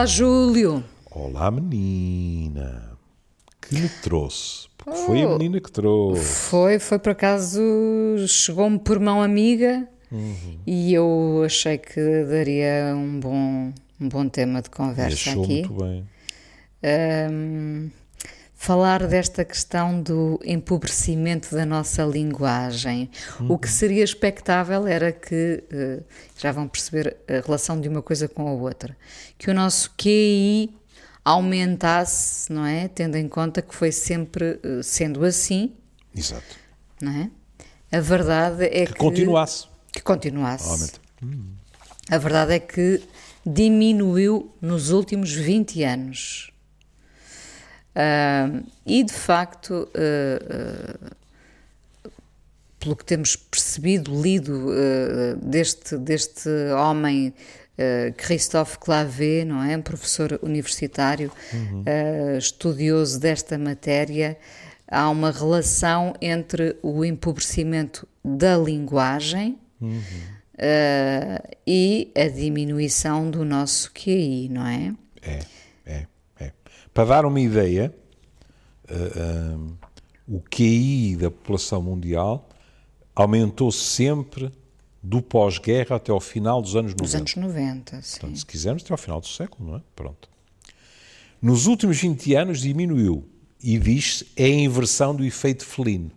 Olá, Júlio. Olá, menina. Que me trouxe? Porque foi a menina que trouxe. Foi, foi por acaso, chegou-me por mão amiga e eu achei que daria um bom, um bom tema de E conversa achou aqui. muito bem. Ahm, falar desta questão do empobrecimento da nossa linguagem. O que seria expectável era que, eh, já vão perceber a relação de uma coisa com a outra, que o nosso QI aumentasse, não é? Tendo em conta que foi sempre eh, sendo assim, Exato. não é? A verdade é que. Que continuasse. Que continuasse. Aumenta. A verdade é que diminuiu nos últimos 20 anos. Ah, e de facto, ah, pelo que temos percebido, lido ah, deste, deste homem Christophe Clavé, não é? Um professor universitário, ah, estudioso desta matéria, há uma relação entre o empobrecimento da linguagem Uh, e a diminuição do nosso QI, não é, é. Para dar uma ideia, ah, ah, o QI da população mundial aumentou sempre do pós-guerra até ao final dos anos 90. Nos anos 90, sim. Portanto, se quisermos, até ao final do século, não é? Pronto. Nos últimos 20 anos diminuiu e diz é a inversão do efeito felino.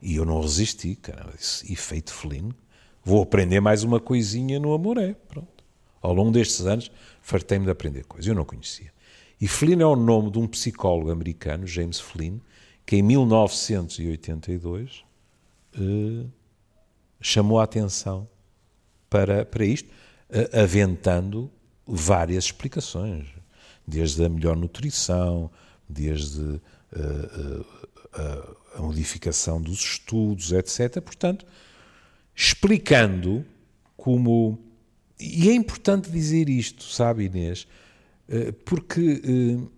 E eu não resisti, cara, disse, efeito felino. Vou aprender mais uma coisinha no Amoré, pronto. Ao longo destes anos, fartei-me de aprender coisas, eu não conhecia. E Flynn é o nome de um psicólogo americano, James Flynn, que em 1982 eh, chamou a atenção para, para isto, a- aventando várias explicações, desde a melhor nutrição, desde eh, eh, a, modificação dos estudos, etc. Portanto, explicando como. E é importante dizer isto, sabe, Inês, Eh, porque, eh,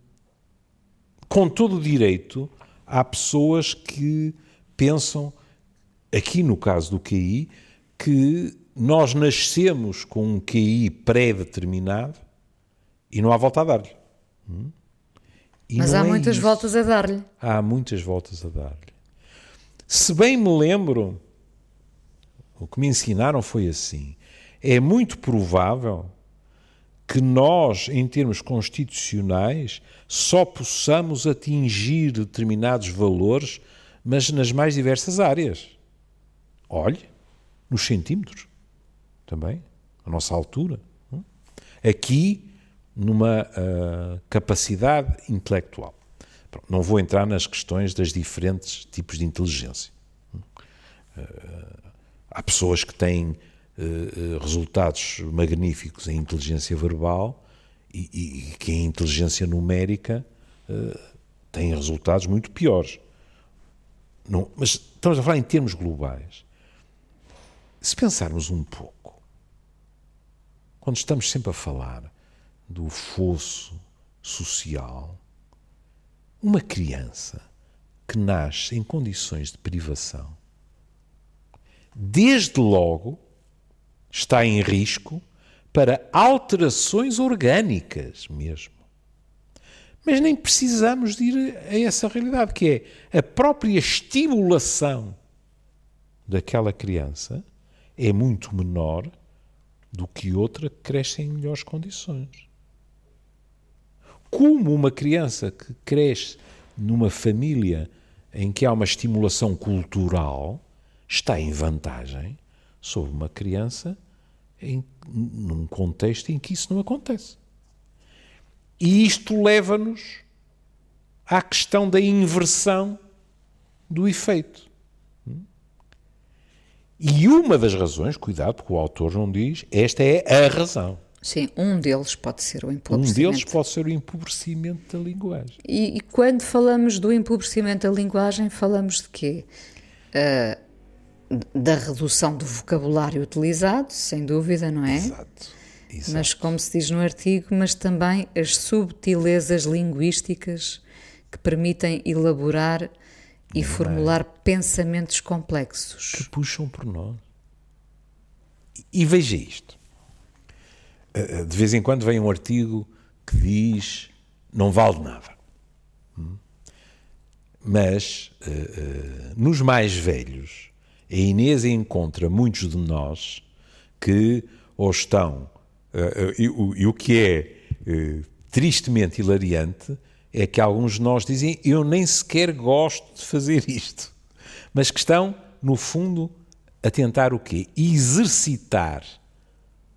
com todo o direito, há pessoas que pensam, aqui no caso do QI, que nós nascemos com um QI pré-determinado e não há volta a dar-lhe. Hum? Mas há é muitas isso. voltas a dar-lhe. Há muitas voltas a dar-lhe. Se bem me lembro, o que me ensinaram foi assim: é muito provável que nós, em termos constitucionais, só possamos atingir determinados valores, mas nas mais diversas áreas. Olhe, nos centímetros também, a nossa altura. hum? Aqui, numa ah, capacidade intelectual. Não vou entrar nas questões das diferentes tipos de inteligência. Ah, Há pessoas que têm resultados magníficos em inteligência verbal e, e- e que em inteligência numérica eh, têm resultados muito piores. Não, mas estamos a falar em termos globais. Se pensarmos um pouco, quando estamos sempre a falar do fosso social, uma criança que nasce em condições de privação, desde logo está em risco para alterações orgânicas mesmo. Mas nem precisamos de ir a essa realidade, que é a própria estimulação daquela criança é muito menor do que outra que cresce em melhores condições. Como uma criança que cresce numa família em que há uma estimulação cultural está em vantagem sobre uma criança em, num contexto em que isso não acontece. E isto leva-nos à questão da inversão do efeito. E uma das razões, cuidado, porque o autor não diz, esta é a razão. Sim, um deles pode ser o Um empobrecimento. deles pode ser o empobrecimento da linguagem. E, e quando falamos do empobrecimento da linguagem, falamos de quê? Ah, da redução do vocabulário utilizado, sem dúvida, não é? Exato. Exato. Mas, como se diz no artigo, mas também as subtilezas linguísticas que permitem elaborar e formular pensamentos complexos. que puxam por nós. E, e veja isto. Uh, uh, De vez em quando vem um artigo que diz não vale nada. Hum? Mas uh, nos mais velhos, a Inês encontra muitos de nós que ou estão, uh, e, o, e, o que é tristemente hilariante é que alguns de nós dizem eu nem sequer gosto de fazer isto, mas que estão, no fundo, a tentar o quê? Exercitar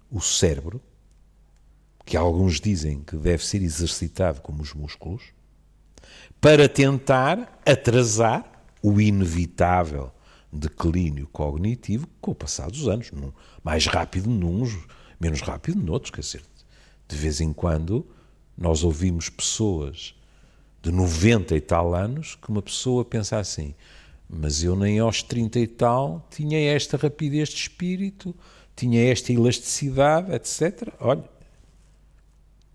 o cérebro, que alguns dizem que deve ser exercitado como os músculos, para tentar atrasar o inevitável declínio cognitivo com o passar dos anos, mais rápido nuns, menos rápido noutros, quer dizer, de vez em quando nós ouvimos pessoas de 90 e tal anos que uma pessoa pensa assim, mas eu nem aos 30 e tal tinha esta rapidez de espírito, tinha esta elasticidade, etc. Olha,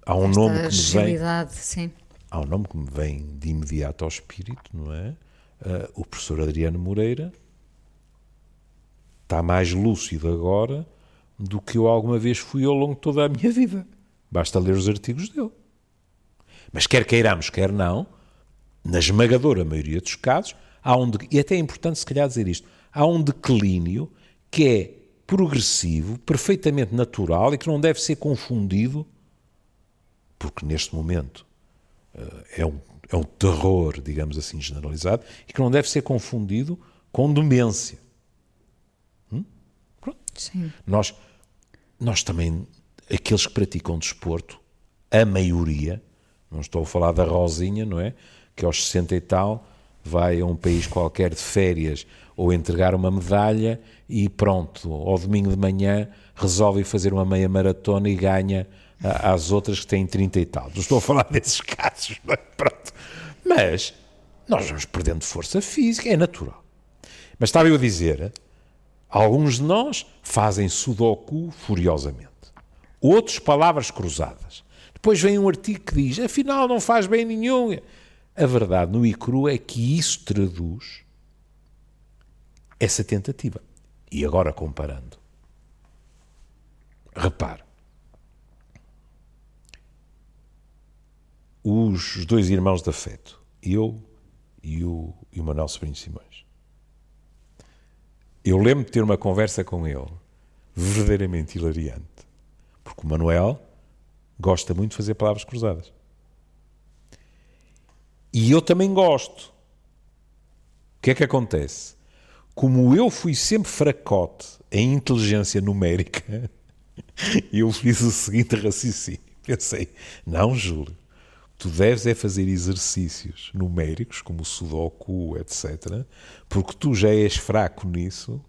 há um esta nome que me vem. Sim. Há um nome que me vem de imediato ao espírito, não é? Uh, o professor Adriano Moreira está mais lúcido agora do que eu alguma vez fui ao longo de toda a minha vida. Basta ler os artigos dele. Mas quer queiramos, quer não, na esmagadora maioria dos casos, há um, e até é importante se calhar dizer isto, há um declínio que é progressivo, perfeitamente natural e que não deve ser confundido, porque neste momento uh, é, um, é um terror, digamos assim, generalizado, e que não deve ser confundido com demência. Sim. Nós, nós também, aqueles que praticam desporto, a maioria, não estou a falar da Rosinha, não é? Que aos 60 e tal vai a um país qualquer de férias ou entregar uma medalha e pronto, ao domingo de manhã resolve fazer uma meia maratona e ganha às outras que têm 30 e tal. Não estou a falar desses casos, não é? Pronto. Mas nós vamos perdendo força física, é natural. Mas estava eu a dizer, alguns de nós fazem sudoku furiosamente. Outros, palavras cruzadas. Depois vem um artigo que diz, afinal não faz bem nenhum. A verdade no ICRU é que isso traduz essa tentativa. E agora comparando. Repare. Os dois irmãos de afeto, eu e o, e o Manuel Sobrinho Simões. Eu lembro de ter uma conversa com ele, verdadeiramente hilariante, porque o Manuel gosta muito de fazer palavras cruzadas. E eu também gosto. O que é que acontece? Como eu fui sempre fracote em inteligência numérica, eu fiz o seguinte raciocínio. Pensei, não, Júlio, tu deves é fazer exercícios numéricos, como o Sudoku, etc., porque tu já és fraco nisso,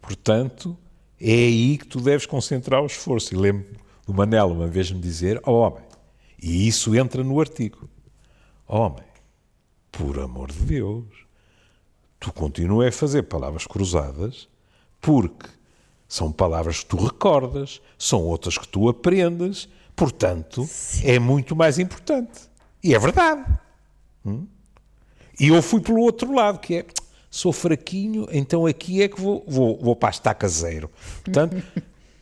portanto, é aí que tu deves concentrar o esforço. E lembro do Manel uma vez me dizer, oh, homem, e isso entra no artigo, oh, homem, por amor de Deus, tu continuas a fazer palavras cruzadas porque são palavras que tu recordas, são outras que tu aprendes, portanto, Sim. é muito mais importante. E é verdade. Hum? E eu fui pelo outro lado, que é, sou fraquinho, então aqui é que vou, vou, vou para a estaca zero. Portanto,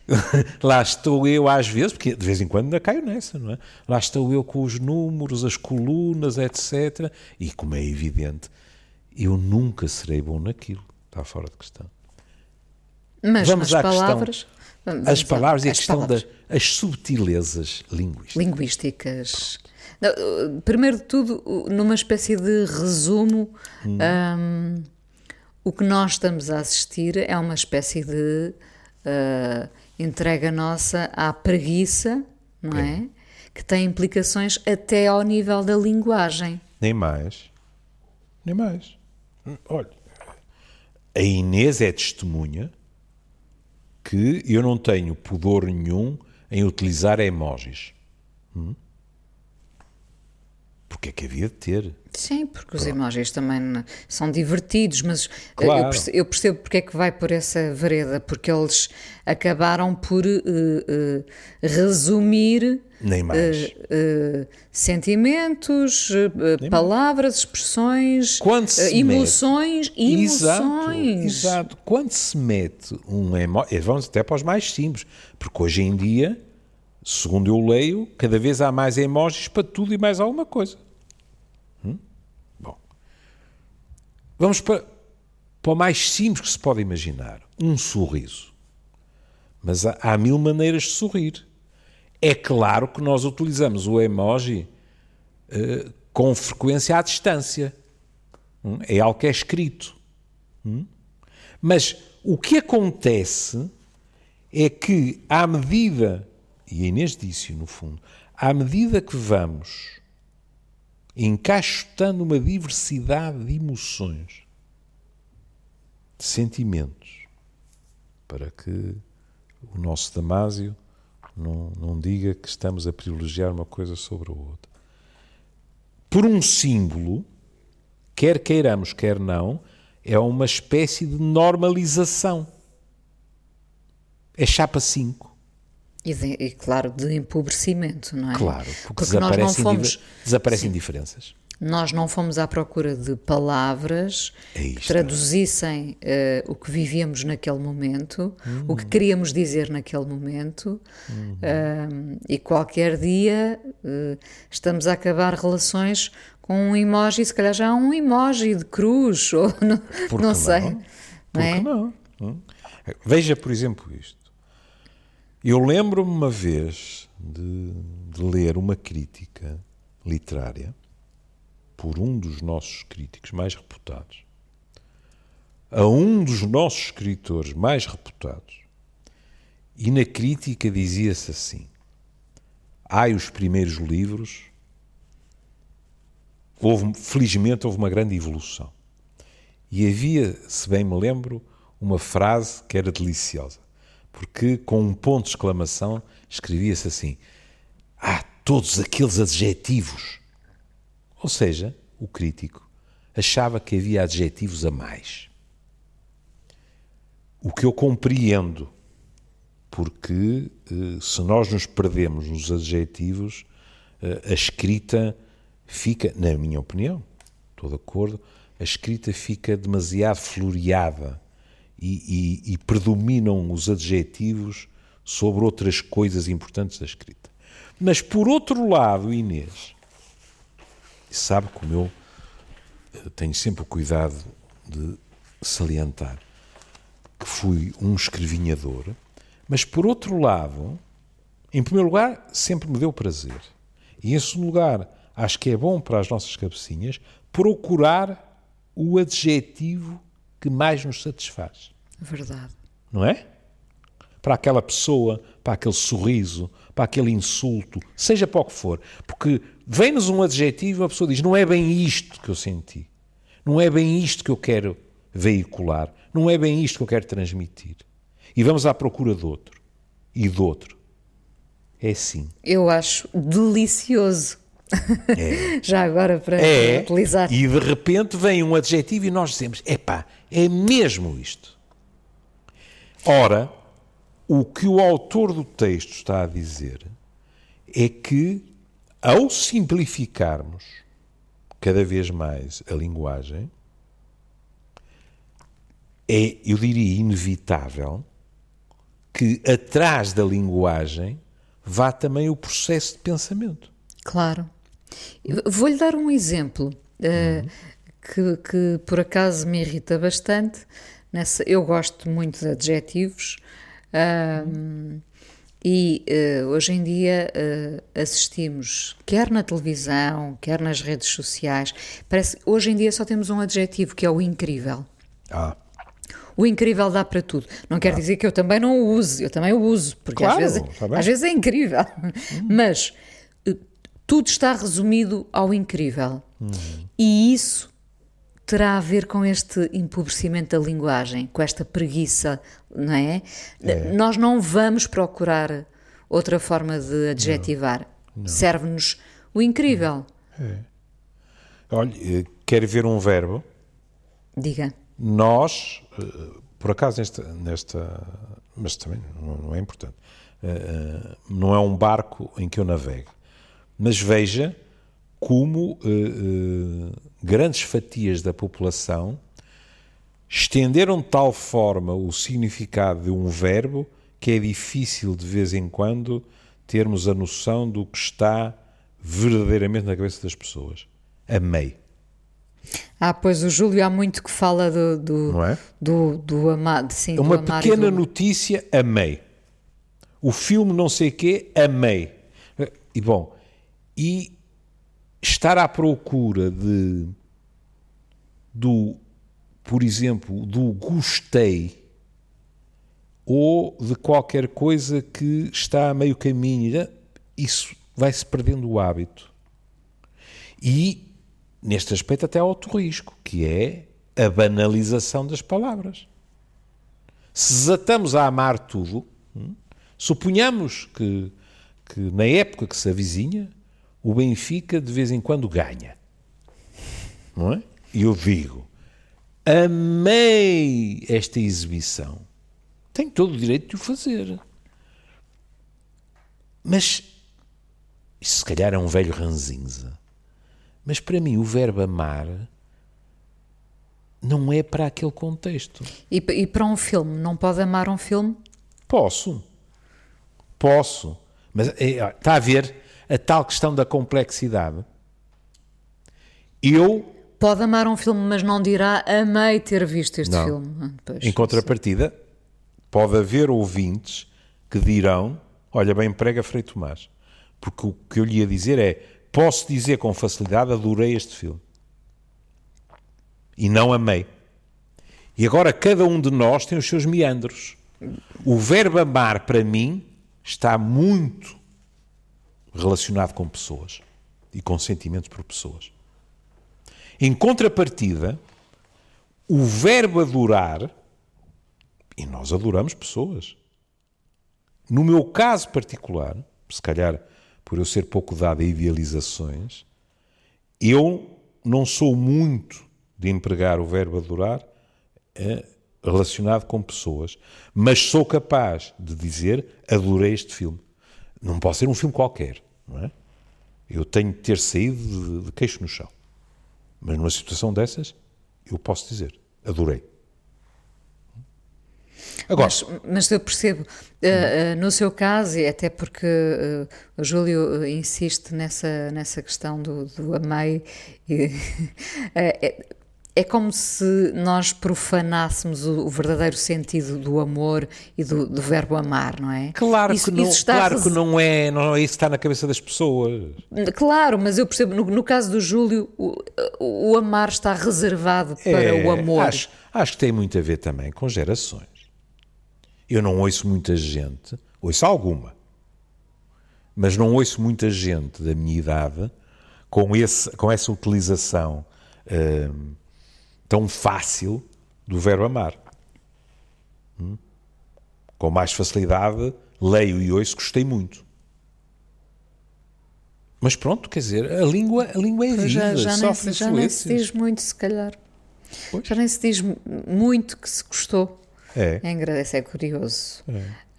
lá estou eu às vezes, porque de vez em quando ainda caio nessa, não é? Lá estou eu com os números, as colunas, etc. E como é evidente, eu nunca serei bom naquilo. Está fora de questão. Mas Vamos às palavras. Questão, as palavras e a questão das subtilezas linguísticas. Linguísticas. Primeiro de tudo, numa espécie de resumo, hum. um, o que nós estamos a assistir é uma espécie de. Uh, entrega nossa à preguiça, não é? é? Que tem implicações até ao nível da linguagem. Nem mais. Nem mais. Olha, a Inês é testemunha que eu não tenho pudor nenhum em utilizar emojis. Hum? Porque é que havia de ter? Sim, porque os emojis também são divertidos, mas claro. eu, percebo, eu, percebo, porque é que vai por essa vereda, porque eles acabaram por uh, uh, resumir uh, sentimentos, palavras, expressões, emoções, mete, emoções. Exato, exato. Quando se mete um emoji, vamos até para os mais simples, porque hoje em dia segundo eu leio, cada vez há mais emojis para tudo e mais alguma coisa. Hum? Bom, vamos para, para o mais simples que se pode imaginar: um sorriso. Mas há, há mil maneiras de sorrir. É claro que nós utilizamos o emoji uh, com frequência à distância. Hum? É algo que é escrito. Hum? Mas o que acontece é que, à medida, e a Inês disse no fundo, à medida que vamos encaixotando uma diversidade de emoções, de sentimentos, para que o nosso Damásio não, não diga que estamos a privilegiar uma coisa sobre a outra. Por um símbolo, quer queiramos, quer não, é uma espécie de normalização. É chapa 5. E, de, e, claro, de empobrecimento, não é? Claro, porque, porque desaparecem, fomos, desaparecem diferenças. Nós não fomos à procura de palavras que traduzissem uh, o que vivíamos naquele momento, o que queríamos dizer naquele momento, uh, e qualquer dia uh, estamos a acabar relações com um emoji, se calhar já há um emoji de cruz, ou não, não sei. Não? Não, é? não? Hum? Veja, por exemplo, isto. Eu lembro-me uma vez de, de ler uma crítica literária por um dos nossos críticos mais reputados, a um dos nossos escritores mais reputados, e na crítica dizia-se assim: ai, os primeiros livros houve, felizmente houve uma grande evolução. E havia, se bem me lembro, uma frase que era deliciosa, porque com um ponto de exclamação escrevia-se assim: Ah, todos aqueles adjetivos. Ou seja, o crítico achava que havia adjetivos a mais. O que eu compreendo, porque eh, se nós nos perdemos nos adjetivos, eh, a escrita fica, na minha opinião, estou de acordo, a escrita fica demasiado floreada e, e, e predominam os adjetivos sobre outras coisas importantes da escrita. Mas, por outro lado, Inês, sabe como eu eh, tenho sempre o cuidado de salientar que fui um escrevinhador, mas, por outro lado, em primeiro lugar, sempre me deu prazer. E, em segundo lugar, acho que é bom para as nossas cabecinhas procurar o adjetivo que mais nos satisfaz. Verdade. Não é? Para aquela pessoa, para aquele sorriso, para aquele insulto, seja para o que for. Porque vem-nos um adjetivo e a pessoa diz: não é bem isto que eu senti. Não é bem isto que eu quero veicular. Não é bem isto que eu quero transmitir. E vamos à procura de outro. E de outro. É assim. Eu acho delicioso é. Já agora para, é, para utilizar. E de repente vem um adjetivo e nós dizemos: epá, é mesmo isto. Ora, o que o autor do texto está a dizer é que, ao simplificarmos cada vez mais a linguagem, é, eu diria, inevitável que atrás da linguagem vá também o processo de pensamento. Claro. Vou-lhe dar um exemplo uh, que, que, por acaso me irrita bastante. Nessa, eu gosto muito de adjetivos uh, e uh, hoje em dia assistimos, quer na televisão, quer nas redes sociais, parece hoje em dia só temos um adjetivo que é o incrível. Ah. O incrível dá para tudo. Não quer ah. dizer que eu também não o use, eu também o uso, porque claro, às, vezes, tá às vezes é incrível. Hum. Mas tudo está resumido ao incrível. Uhum. E isso terá a ver com este empobrecimento da linguagem, com esta preguiça, não é? é. Nós não vamos procurar outra forma de adjetivar. Serve-nos o incrível. É. Olha, eh, quer ver um verbo? Diga. Nós, eh, por acaso, nesta, nesta mas também não é importante, eh, não é um barco em que eu navego. Mas veja como uh, uh, grandes fatias da população estenderam de tal forma o significado de um verbo que é difícil de vez em quando termos a noção do que está verdadeiramente na cabeça das pessoas. Amei. Ah, pois o Júlio há muito que fala do, do, é? do, do amado. Sim, Uma do pequena do- notícia, amei. O filme não sei quê, amei. E bom, e estar à procura de do, por exemplo, do gostei ou de qualquer coisa que está a meio caminho, isso vai-se perdendo o hábito. E, neste aspecto, até há outro risco, que é a banalização das palavras. Se desatamos a amar tudo, hum, suponhamos que, que na época que se avizinha, o Benfica de vez em quando ganha. Não é? E eu digo, amei esta exibição. Tenho todo o direito de o fazer. Mas, isso se calhar é um velho ranzinza. Mas para mim o verbo amar não é para aquele contexto. E, e para um filme, não pode amar um filme? Posso. Posso. Mas é, está a ver a tal questão da complexidade. Eu, Pode amar um filme, mas não dirá amei ter visto este Não. filme. Ah, pois. em contrapartida, pode haver ouvintes que dirão: Olha, bem prega Frei Tomás. Porque o que eu lhe ia dizer é: posso dizer com facilidade, adorei este filme. E não amei. E agora cada um de nós tem os seus meandros. O verbo amar, para mim, está muito relacionado com pessoas e com sentimentos por pessoas. Em contrapartida, o verbo adorar, e nós adoramos pessoas. No meu caso particular, se calhar por eu ser pouco dado a idealizações, eu não sou muito de empregar o verbo adorar eh, relacionado com pessoas, mas sou capaz de dizer adorei este filme. Não pode ser um filme qualquer, não é? Eu tenho de ter saído de, de queixo no chão. Mas numa situação dessas, eu posso dizer adorei. Agora, Mas, mas eu percebo, eh, eh, no seu caso, e até porque eh, o Júlio insiste nessa, nessa questão do, do amei, é, é como se nós profanássemos o, o verdadeiro sentido do amor e do, do verbo amar, não é? Claro, Isso- que, não, está claro que não é, não é isso que está na cabeça das pessoas. Claro, mas eu percebo, no, no caso do Júlio, o, o amar está reservado para o amor. É, Acho, acho que tem muito a ver também com gerações. Eu não ouço muita gente, ouço alguma, mas não ouço muita gente da minha idade com, esse, com essa utilização hum, tão fácil do verbo amar. Hum? Com mais facilidade, leio e ouço, gostei muito. Mas pronto, quer dizer, a língua, a língua é viva, já, já, nem, sofre se- já nem se diz muito, se calhar. Pois. Já nem se diz mu- muito que se gostou. É. É engraçado, é curioso.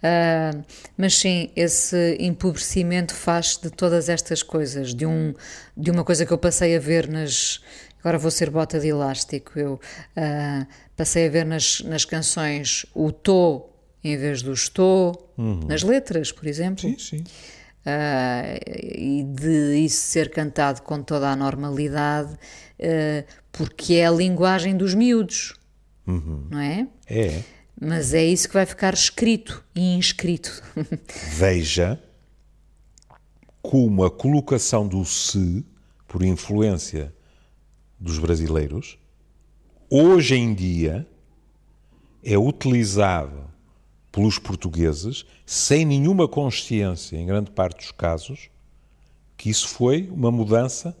Ah, mas sim, esse empobrecimento faz de todas estas coisas, de, um, de uma coisa que eu passei a ver nas. Agora vou ser bota de elástico. Eu ah, passei a ver nas, nas canções o tô em vez do estou, nas letras, por exemplo. Sim, sim. Ah, e de isso ser cantado com toda a normalidade, ah, porque é a linguagem dos miúdos, não é? É. Mas é isso que vai ficar escrito e inscrito. Veja como a colocação do se, por influência dos brasileiros, hoje em dia é utilizado pelos portugueses sem nenhuma consciência, em grande parte dos casos, que isso foi uma mudança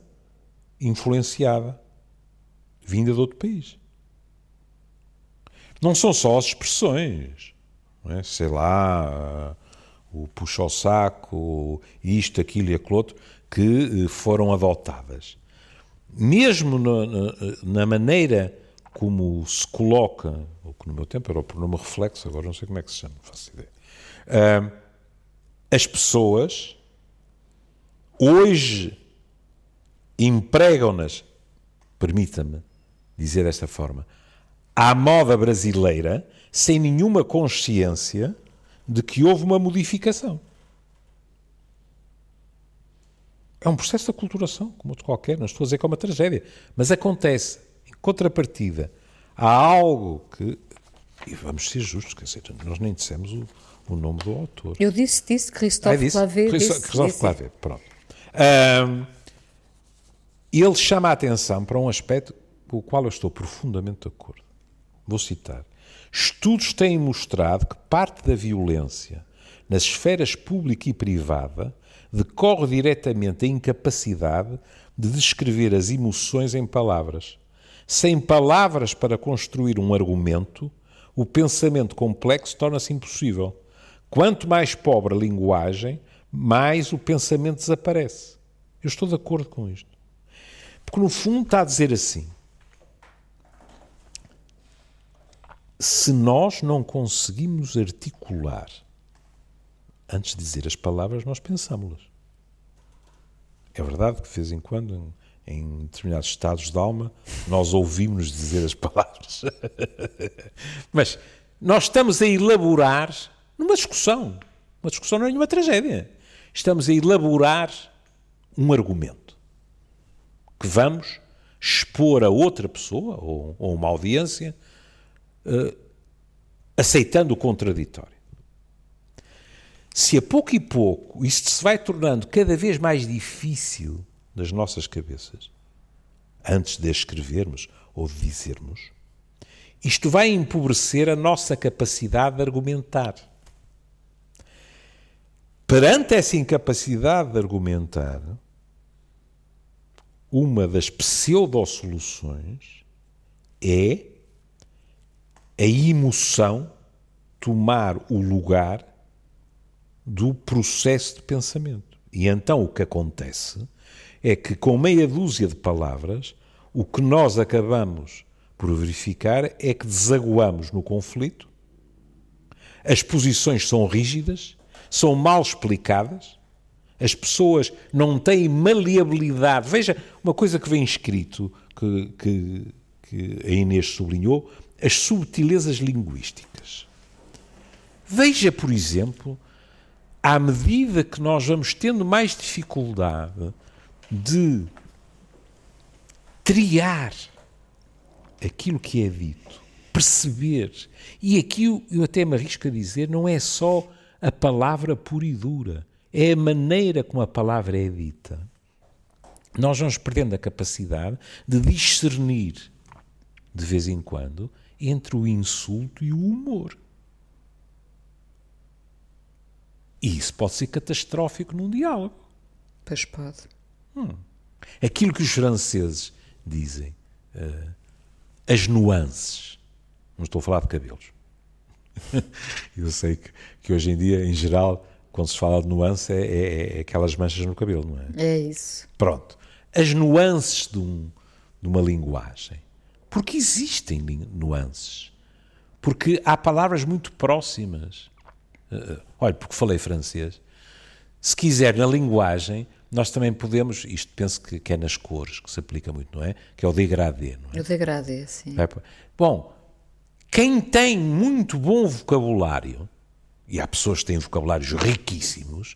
influenciada, vinda de outro país. Não são só as expressões, é? sei lá, o puxa ao saco, isto, aquilo e aquilo outro, que eh, foram adotadas. Mesmo na, na- na maneira como se coloca, ou que no meu tempo era o pronome reflexo, agora não sei como é que se chama, não faço ideia. Ah, as pessoas hoje empregam-nas, permita-me dizer desta forma, à moda brasileira, sem nenhuma consciência de que houve uma modificação. É um processo de aculturação, como outro qualquer, não estou a dizer que é uma tragédia, mas acontece. Em contrapartida, há algo que. E vamos ser justos, quer dizer, nós nem dissemos o, o nome do autor. Eu disse, disse Christophe Ah, disse? Clavé. Christophe disse- Clavé, pronto. Ahm, ele chama a atenção para um aspecto com o qual eu estou profundamente de acordo. Vou citar. Estudos têm mostrado que parte da violência nas esferas pública e privada decorre diretamente da incapacidade de descrever as emoções em palavras. Sem palavras para construir um argumento, o pensamento complexo torna-se impossível. Quanto mais pobre a linguagem, mais o pensamento desaparece. Eu estou de acordo com isto. Porque no fundo está a dizer assim: se nós não conseguimos articular antes de dizer as palavras, nós pensámos-las. É verdade que de vez em quando, em, em determinados estados de alma, nós ouvimos dizer as palavras. Mas nós estamos a elaborar numa discussão. Uma discussão não é nenhuma tragédia. Estamos a elaborar um argumento que vamos expor a outra pessoa ou, ou uma audiência eh, aceitando o contraditório. Se a pouco e pouco isto se vai tornando cada vez mais difícil nas nossas cabeças, antes de escrevermos ou de dizermos, isto vai empobrecer a nossa capacidade de argumentar. Perante essa incapacidade de argumentar, uma das pseudo-soluções é a emoção tomar o lugar do processo de pensamento. E então o que acontece é que, com meia dúzia de palavras, o que nós acabamos por verificar é que desaguamos no conflito, as posições são rígidas, são mal explicadas, as pessoas não têm maleabilidade. Veja uma coisa que vem escrito, que, que, que a Inês sublinhou, as subtilezas linguísticas. Veja, por exemplo, à medida que nós vamos tendo mais dificuldade de triar aquilo que é dito, perceber, e aqui eu- eu até me arrisco a dizer, não é só a palavra pura e dura, é a maneira como a palavra é dita. Nós vamos perdendo a capacidade de discernir, de vez em quando, entre o insulto e o humor. E isso pode ser catastrófico num diálogo. Pois pode. Aquilo que os franceses dizem, eh, as nuances. Não estou a falar de cabelos. Eu sei que, que hoje em dia, em geral, quando se fala de nuance, é, é- é aquelas manchas no cabelo, não é? É isso. Pronto. As nuances de, um- de uma linguagem. Porque existem nuances. Porque há palavras muito próximas. Eh, olha, porque falei francês. Se quiser, na linguagem, nós também podemos, isto penso que, que é nas cores, que se aplica muito, não é? Que é o degradê, não é? Degradei, assim. Vai para- Bom, quem tem muito bom vocabulário, e há pessoas que têm vocabulários riquíssimos,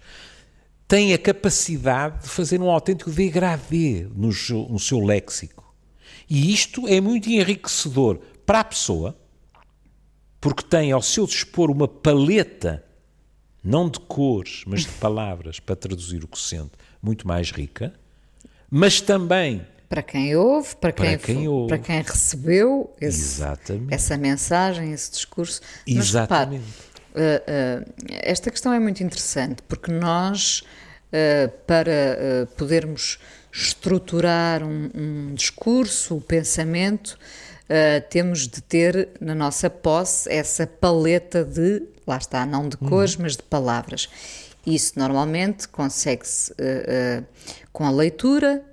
tem a capacidade de fazer um autêntico degradê no no seu léxico. E isto é muito enriquecedor para a pessoa, porque tem ao seu dispor uma paleta, não de cores, mas de palavras, para traduzir o que sente, muito mais rica, mas também Para quem ouve, para quem, Para quem ouve. para quem recebeu esse, Exatamente. essa mensagem, esse discurso. Mas Exatamente. eh, eh, esta questão é muito interessante porque nós, eh, para podermos estruturar um, um discurso, o pensamento, eh, temos de ter na nossa posse essa paleta de, lá está, não de cores, mas de palavras. Isso normalmente consegue-se eh, eh, com a leitura,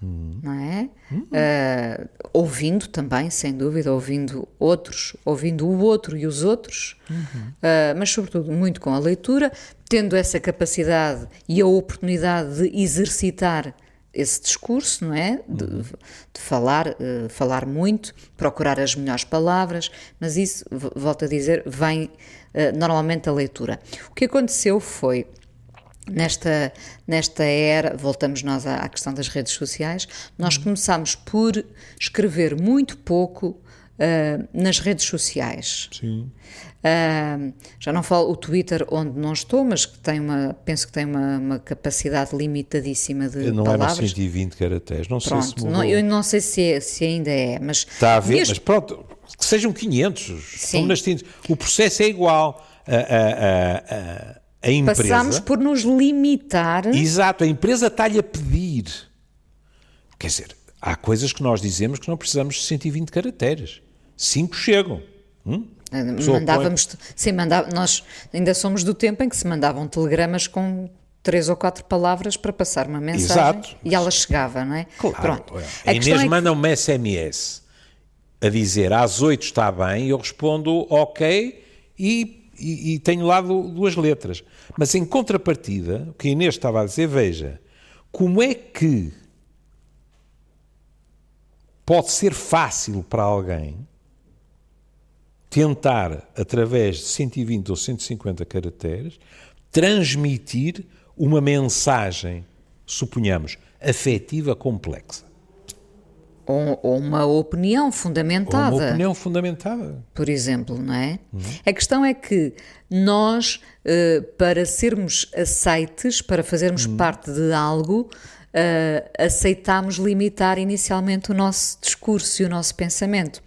não é? Ah, ouvindo também, sem dúvida, ouvindo outros, ouvindo o outro e os outros, Ah, mas sobretudo muito com a leitura, tendo essa capacidade e a oportunidade de exercitar esse discurso, não é? De, de falar, eh, falar muito, procurar as melhores palavras, mas isso, volto a dizer, vem eh, normalmente da leitura. O que aconteceu foi nesta, nesta era, voltamos nós à, à questão das redes sociais, nós Uhum. começámos por escrever muito pouco ah, nas redes sociais. Sim. Ah, já não falo o Twitter onde não estou, mas que tem uma, penso que tem uma, uma capacidade limitadíssima de Não é nos palavras. 120 caracteres. Não sei se Pronto, mudou. não, eu não sei se, é- se ainda é, mas Está a ver, mesmo- mas pronto, que sejam 500. Sim. Nas tintas. O processo é igual. A, a, a, a, a empresa. passámos por nos limitar. Exato, a empresa está-lhe a pedir. Quer dizer, há coisas que nós dizemos que não precisamos de 120 caracteres. Cinco chegam. Hum? A pessoa Mandávamos, sim, mandava, nós ainda somos do tempo em que se mandavam telegramas com três ou quatro palavras para passar uma mensagem Exato. e ela chegava, não é? Claro. Pronto. A A Inês é que- manda-me SMS a dizer às 8 está bem, eu respondo ok e, e- e tenho lá du- duas letras. Mas em contrapartida, o que a Inês estava a dizer, veja, como é que pode ser fácil para alguém tentar, através de 120 ou 150 caracteres, transmitir uma mensagem, suponhamos, afetiva complexa. ou, ou uma opinião Ou fundamentada. uma opinião fundamentada. por exemplo, não é? A questão é que nós, eh, para sermos aceites, para fazermos parte de algo, eh, aceitámos limitar inicialmente o nosso discurso e o nosso pensamento.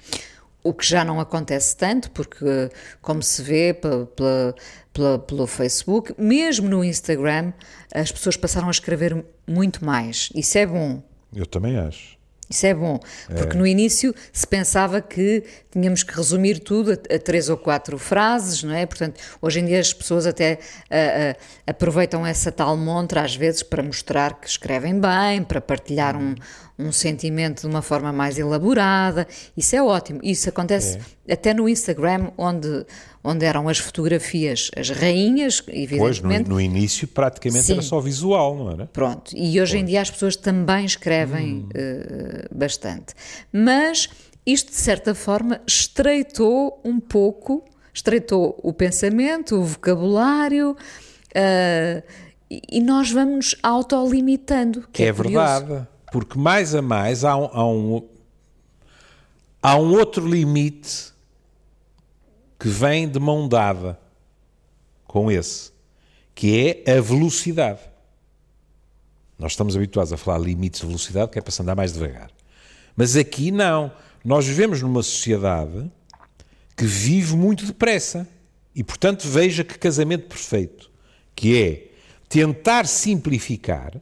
O que já não acontece tanto, porque, como se vê pe- pela- pela- pelo Facebook, mesmo no Instagram, as pessoas passaram a escrever muito mais. Isso é bom. Eu também acho. Isso é bom, porque no início se pensava que tínhamos que resumir tudo a, a três ou quatro frases, não é? Portanto, hoje em dia as pessoas até ah, ah, aproveitam essa tal montra às vezes para mostrar que escrevem bem, para partilhar um, um sentimento de uma forma mais elaborada. Isso é ótimo. Isso acontece até no Instagram, onde, onde eram as fotografias, as rainhas, Pois, no, evidentemente. no início praticamente era Sim. só visual, não era? Pronto, e hoje em dia as pessoas também escrevem eh, bastante. Mas isto, de certa forma, estreitou um pouco, estreitou o pensamento, o vocabulário, eh, e nós vamos nos autolimitando. Que É, é, verdade. Porque mais a mais há um, há um, há um outro limite que vem de mão dada com esse, que é a velocidade. Nós estamos habituados a falar limites de velocidade, que é para se andar mais devagar. Mas aqui não. Nós vivemos numa sociedade que vive muito depressa. E, portanto, veja que casamento perfeito, que é tentar simplificar,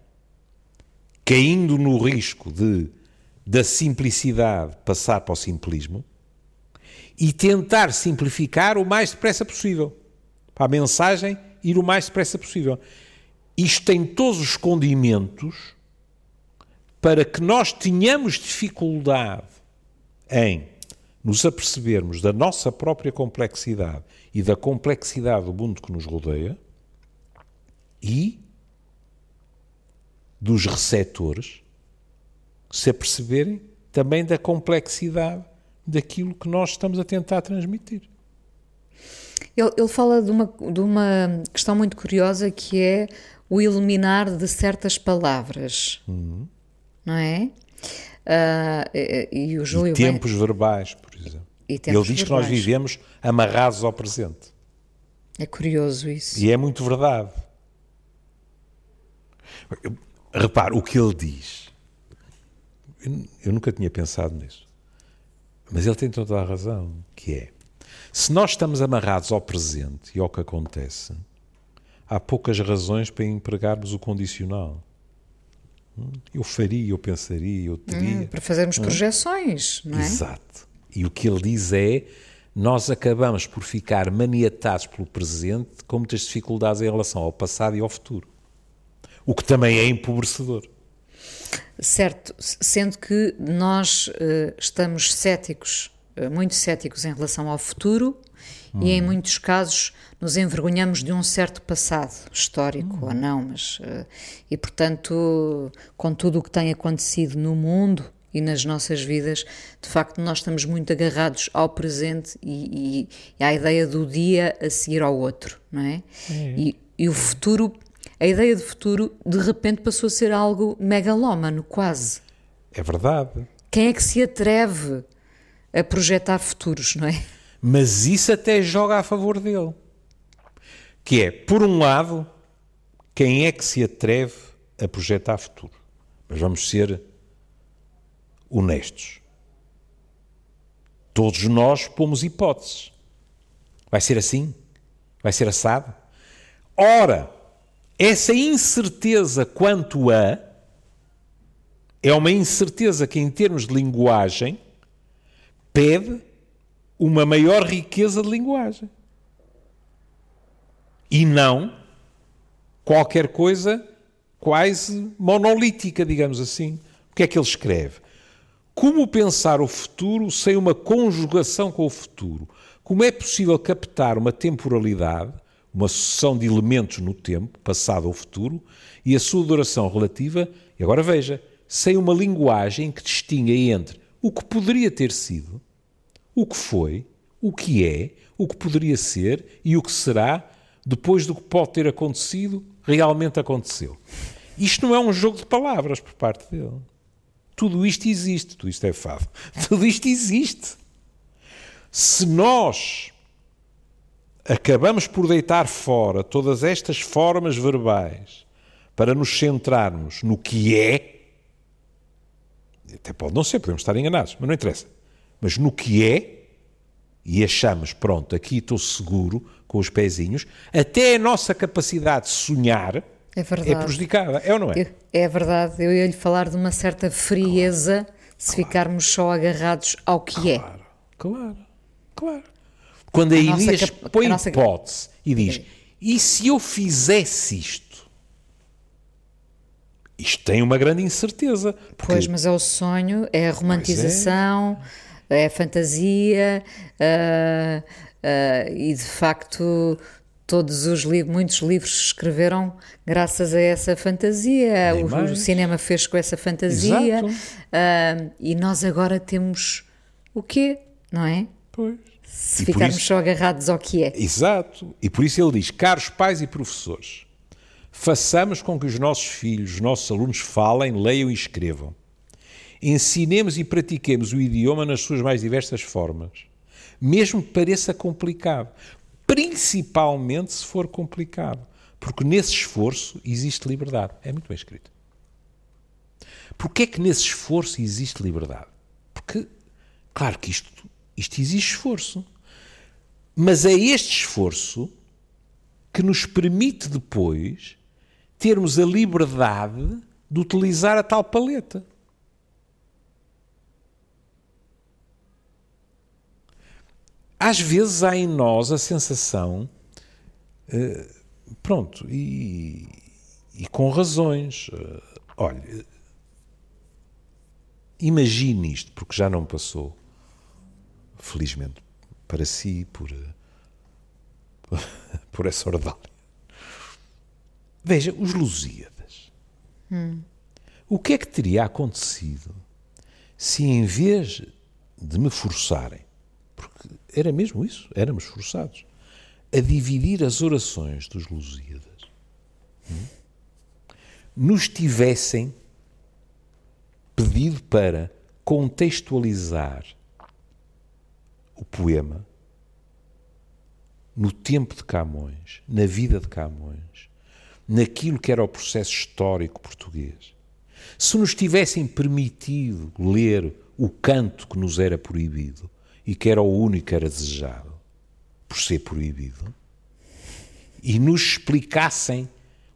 caindo no risco de da simplicidade passar para o simplismo, e tentar simplificar o mais depressa possível. Para a mensagem ir o mais depressa possível. Isto tem todos os condimentos para que nós tenhamos dificuldade em nos apercebermos da nossa própria complexidade e da complexidade do mundo que nos rodeia e dos receptores se aperceberem também da complexidade daquilo que nós estamos a tentar transmitir. Ele, ele fala de uma, de uma questão muito curiosa que é o eliminar de certas palavras, não é? Ah, e, e o Júlio E tempos verbais, por exemplo. E Ele diz que nós verbais. vivemos amarrados ao presente. É curioso isso. E é muito verdade. Repare, o que ele diz, eu, eu nunca tinha pensado nisso, mas ele tem toda a razão, que é, se nós estamos amarrados ao presente e ao que acontece, há poucas razões para empregarmos o condicional. Hum, Eu faria, eu pensaria, eu teria. Para fazermos projeções, não é? Exato. E o que ele diz é: nós acabamos por ficar maniatados pelo presente com muitas dificuldades em relação ao passado e ao futuro. O que também é empobrecedor. Certo, sendo que nós eh, estamos céticos, eh, muito céticos em relação ao futuro e em muitos casos nos envergonhamos de um certo passado, histórico ou não, mas eh, e portanto, com tudo o que tem acontecido no mundo e nas nossas vidas, de facto nós estamos muito agarrados ao presente e, e- e à ideia do dia a seguir ao outro, não é? E, e o futuro a ideia de futuro de repente passou a ser algo megalómano, quase. É verdade. Quem é que se atreve a projetar futuros, não é? Mas isso até joga a favor dele. Que é, por um lado, quem é que se atreve a projetar futuro? Mas vamos ser honestos. Todos nós pomos hipóteses. Vai ser assim? Vai ser assado? Ora, essa incerteza quanto a é uma incerteza que, em termos de linguagem, pede uma maior riqueza de linguagem. E não qualquer coisa quase monolítica, digamos assim. O que é que ele escreve? Como pensar o futuro sem uma conjugação com o futuro? Como é possível captar uma temporalidade, uma sucessão de elementos no tempo, passado ou futuro, e a sua duração relativa, e agora veja, sem uma linguagem que distinga entre o que poderia ter sido, o que foi, o que é, o que poderia ser e o que será depois do que pode ter acontecido, realmente aconteceu. Isto não é um jogo de palavras por parte dele. Tudo isto existe, tudo isto é fado. Tudo isto existe. Se nós acabamos por deitar fora todas estas formas verbais para nos centrarmos no que é, até pode não ser, podemos estar enganados, mas não interessa. Mas no que é, e achamos, pronto, aqui estou seguro, com os pezinhos, até a nossa capacidade de sonhar é, é prejudicada. É ou não é? É verdade. Eu ia-lhe falar de uma certa frieza claro, se claro. ficarmos só agarrados ao que claro, é. Claro, claro. Quando a, a Inês põe a nossa... hipótese e diz: e se eu fizesse isto? Isto tem uma grande incerteza. Porque... Pois, mas é o sonho, é a romantização, é. é. a fantasia, uh, uh, e de facto todos os livros, muitos livros se escreveram graças a essa fantasia, o, o, cinema fez com essa fantasia, uh, e nós agora temos o quê, não é? Pois. Se e ficarmos isso, só agarrados ao que é. Exato, e por isso ele diz, caros pais e professores, façamos com que os nossos filhos, os nossos alunos falem, leiam e escrevam. Ensinemos e pratiquemos o idioma nas suas mais diversas formas mesmo que pareça complicado principalmente se for complicado. Porque nesse esforço existe liberdade. É muito bem escrito. Porquê é que nesse esforço existe liberdade? Porque, claro que isto, isto exige esforço. Mas é este esforço que nos permite depois termos a liberdade de utilizar a tal paleta. Às vezes há em nós a sensação, uh, pronto, e, e, com razões. Uh, olha, imagine isto, porque já não passou, felizmente, para si, por, uh, por essa orvalha. Veja, os Lusíadas. Hum. O que é que teria acontecido se, em vez de me forçarem porque era mesmo isso, éramos forçados a dividir as orações dos Lusíadas. Hum? Nos tivessem pedido para contextualizar o poema no tempo de Camões, na vida de Camões, naquilo que era o processo histórico português. Se nos tivessem permitido ler o canto que nos era proibido, e que era o único que era desejado, por ser proibido, e nos explicassem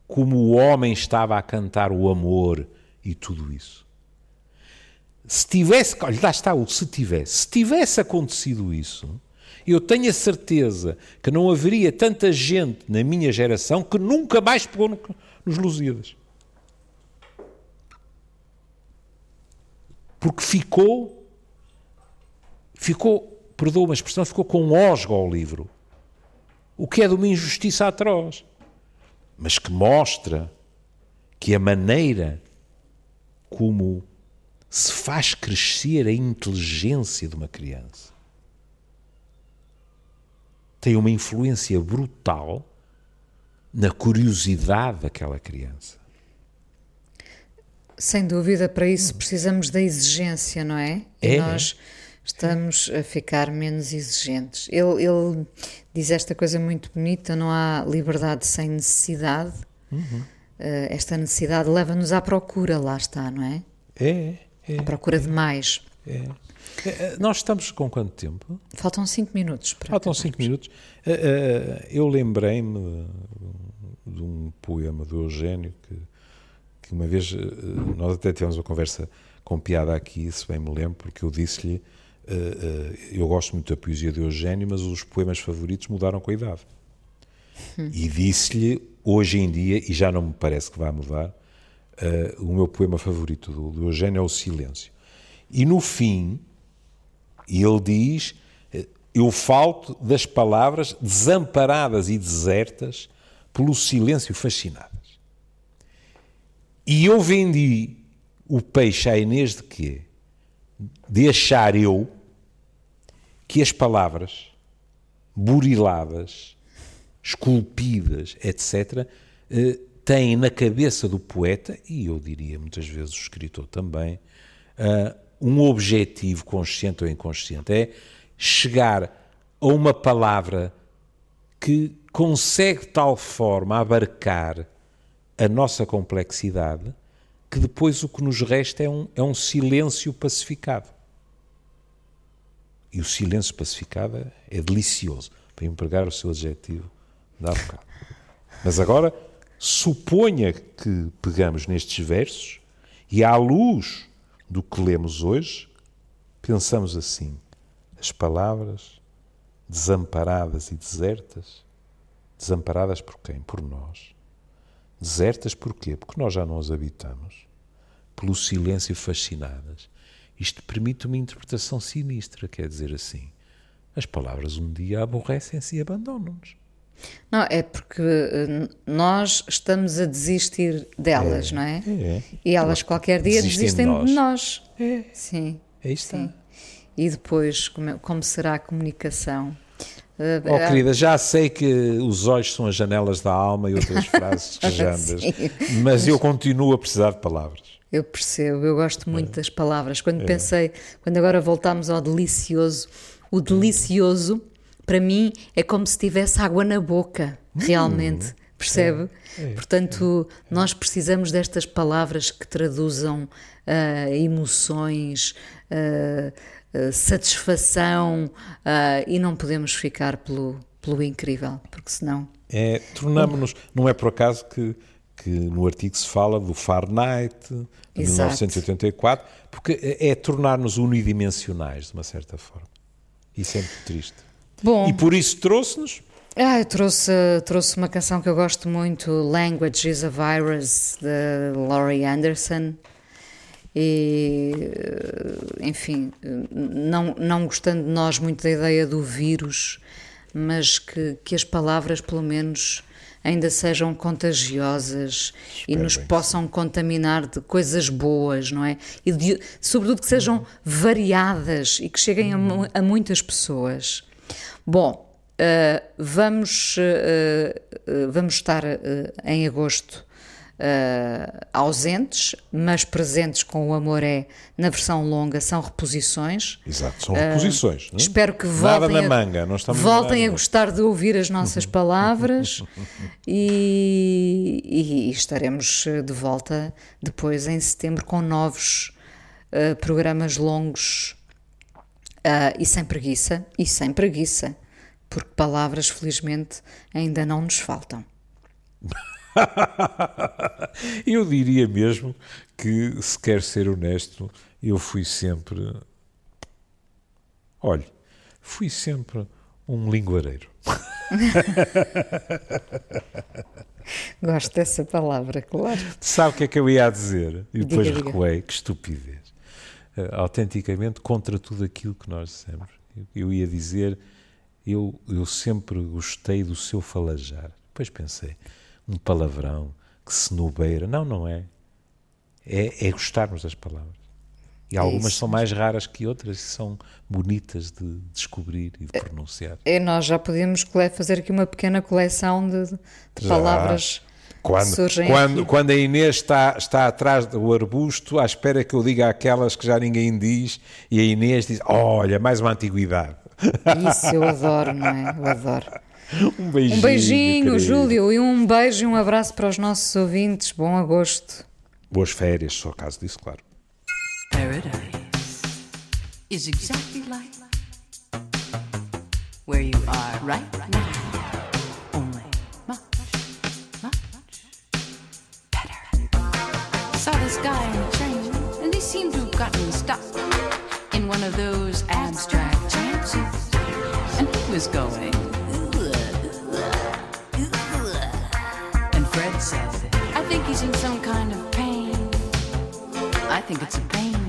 como o homem estava a cantar o amor e tudo isso. Se tivesse, olha, lá está o se tivesse, se tivesse acontecido isso, eu tenho a certeza que não haveria tanta gente na minha geração que nunca mais pegou no, nos Lusíadas. Porque ficou ficou, perdoa uma expressão, ficou com osgo ao livro. O que é de uma injustiça atroz, mas que mostra que a maneira como se faz crescer a inteligência de uma criança tem uma influência brutal na curiosidade daquela criança. Sem dúvida, para isso precisamos da exigência, não é? É. E nós estamos a ficar menos exigentes. Ele, ele diz esta coisa muito bonita: não há liberdade sem necessidade. Eh, esta necessidade leva-nos à procura, lá está, não é? É, é. À procura de mais. é. É, Nós estamos com quanto tempo? Faltam cinco minutos. Faltam cinco minutos. Eh, Eu lembrei-me de um poema do Eugênio que, que uma vez eh, nós até tivemos uma conversa com piada aqui, se bem me lembro, porque eu disse-lhe eh, eh, eu gosto muito da poesia de Eugênio, mas os poemas favoritos mudaram com a idade. E disse-lhe, hoje em dia, e já não me parece que vai mudar, eh, o meu poema favorito do, do Eugênio é o Silêncio. E no fim, ele diz: eh, Eu falto das palavras desamparadas e desertas pelo silêncio fascinadas. E eu vendi o peixe à Inês de quê? De achar eu que as palavras buriladas, esculpidas, etc., eh, têm na cabeça do poeta, e eu diria muitas vezes o escritor também, ah, um objetivo consciente ou inconsciente. É chegar a uma palavra que consegue de tal forma abarcar a nossa complexidade que depois o que nos resta é um, é um silêncio pacificado. E o silêncio pacificado é, delicioso, para empregar o seu adjetivo da bocado. Mas agora, suponha que pegamos nestes versos e à luz do que lemos hoje, pensamos assim: as palavras desamparadas e desertas, desamparadas por quem? Por nós. Desertas porquê? Porque nós já não as habitamos. Pelo silêncio fascinadas. Isto permite uma interpretação sinistra, quer dizer assim: as palavras um dia aborrecem-se e abandonam-nos. Não, é porque eh, nós estamos a desistir delas, não é? É. E elas qualquer dia Desistem desistem de de nós. É. Sim. É isto. Sim. E depois, como, é- como será a comunicação? Eh, Oh, ah, querida, já sei que os olhos são as janelas da alma e outras frases rejandas, Sim. mas eu continuo a precisar de palavras. Eu percebo, eu gosto muito É. das palavras. Quando pensei, quando agora voltámos ao delicioso, o delicioso, para mim, é como se tivesse água na boca, realmente. Percebe? Portanto, nós precisamos destas palavras que traduzam ah, emoções, ah, ah, satisfação e não podemos ficar pelo, pelo incrível, porque senão. É, tornamos-nos, não é por acaso que, que no artigo se fala do Fahrenheit de Exato. 1984, porque é, é tornar-nos unidimensionais, de uma certa forma. Isso é muito triste. Bom, E por isso trouxe-nos Ah, trouxe, trouxe uma canção que eu gosto muito, Language is a Virus, de Laurie Anderson. E, eh, enfim, não, não gostando de nós muito da ideia do vírus, mas que, que as palavras, pelo menos, ainda sejam contagiosas e nos bem possam contaminar de coisas boas, não é? E de- sobretudo que sejam variadas e que cheguem a, a muitas pessoas. Bom, Uh, vamos, uh, uh, vamos estar uh, em agosto uh, ausentes, mas presentes com o Amor é na versão longa, são reposições. Exato, são reposições. é? Espero que Nada voltem, na a, manga, estamos voltem a gostar de ouvir as nossas palavras e, e estaremos uh, de volta depois em setembro com novos uh, programas longos uh, e sem preguiça, e sem preguiça, porque palavras felizmente ainda não nos faltam. Eu diria mesmo que, se quer ser honesto, eu fui sempre. Olhe, fui sempre um linguareiro. Gosto dessa palavra, claro. Sabe o que é que eu ia dizer? E depois Diga, diga. recuei, que estupidez uh, autenticamente contra tudo aquilo que nós dissemos. Eu, eu ia dizer, eu, eu sempre gostei do seu falajar. Depois pensei, um palavrão que se nubeira. Não, não é. É, é gostarmos das palavras. E algumas são mais raras que outras e são bonitas de descobrir e de é, pronunciar. É, nós já podemos fazer aqui uma pequena coleção de, de palavras quando, surgem quando, aqui. quando a Inês está, está atrás do arbusto, à espera que eu diga aquelas que já ninguém diz, e a Inês diz: Olha, mais uma antiguidade. Isso eu adoro, não é? Eu adoro. Um beijinho. Um beijinho, querido. Júlio, e um beijo e um abraço para os nossos ouvintes. Bom agosto. Boas férias, só caso disso, claro. Paradise is exactly like where you are right now. stuck in one of those abstract chances. And he was going. And Fred said, I think he's in some kind of pain. I think it's a pain.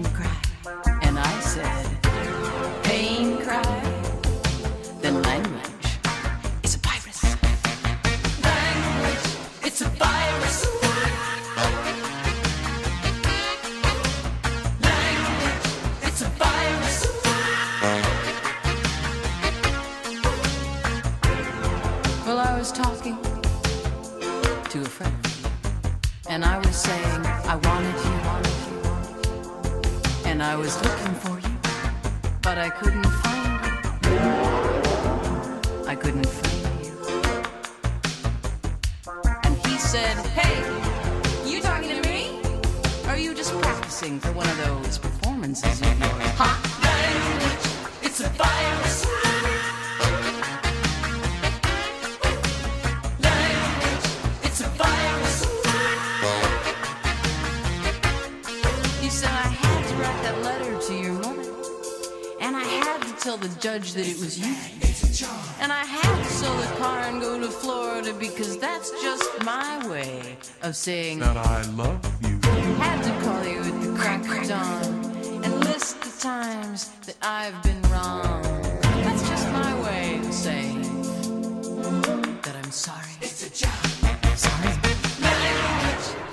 tell the judge that it was you. And I had to sell the car and go to Florida because that's just my way of saying that I love you. Had to call you at the crack of dawn and list the times that I've been wrong. That's just my way of saying that I'm sorry. It's a job. Sorry.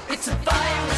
It's a fire.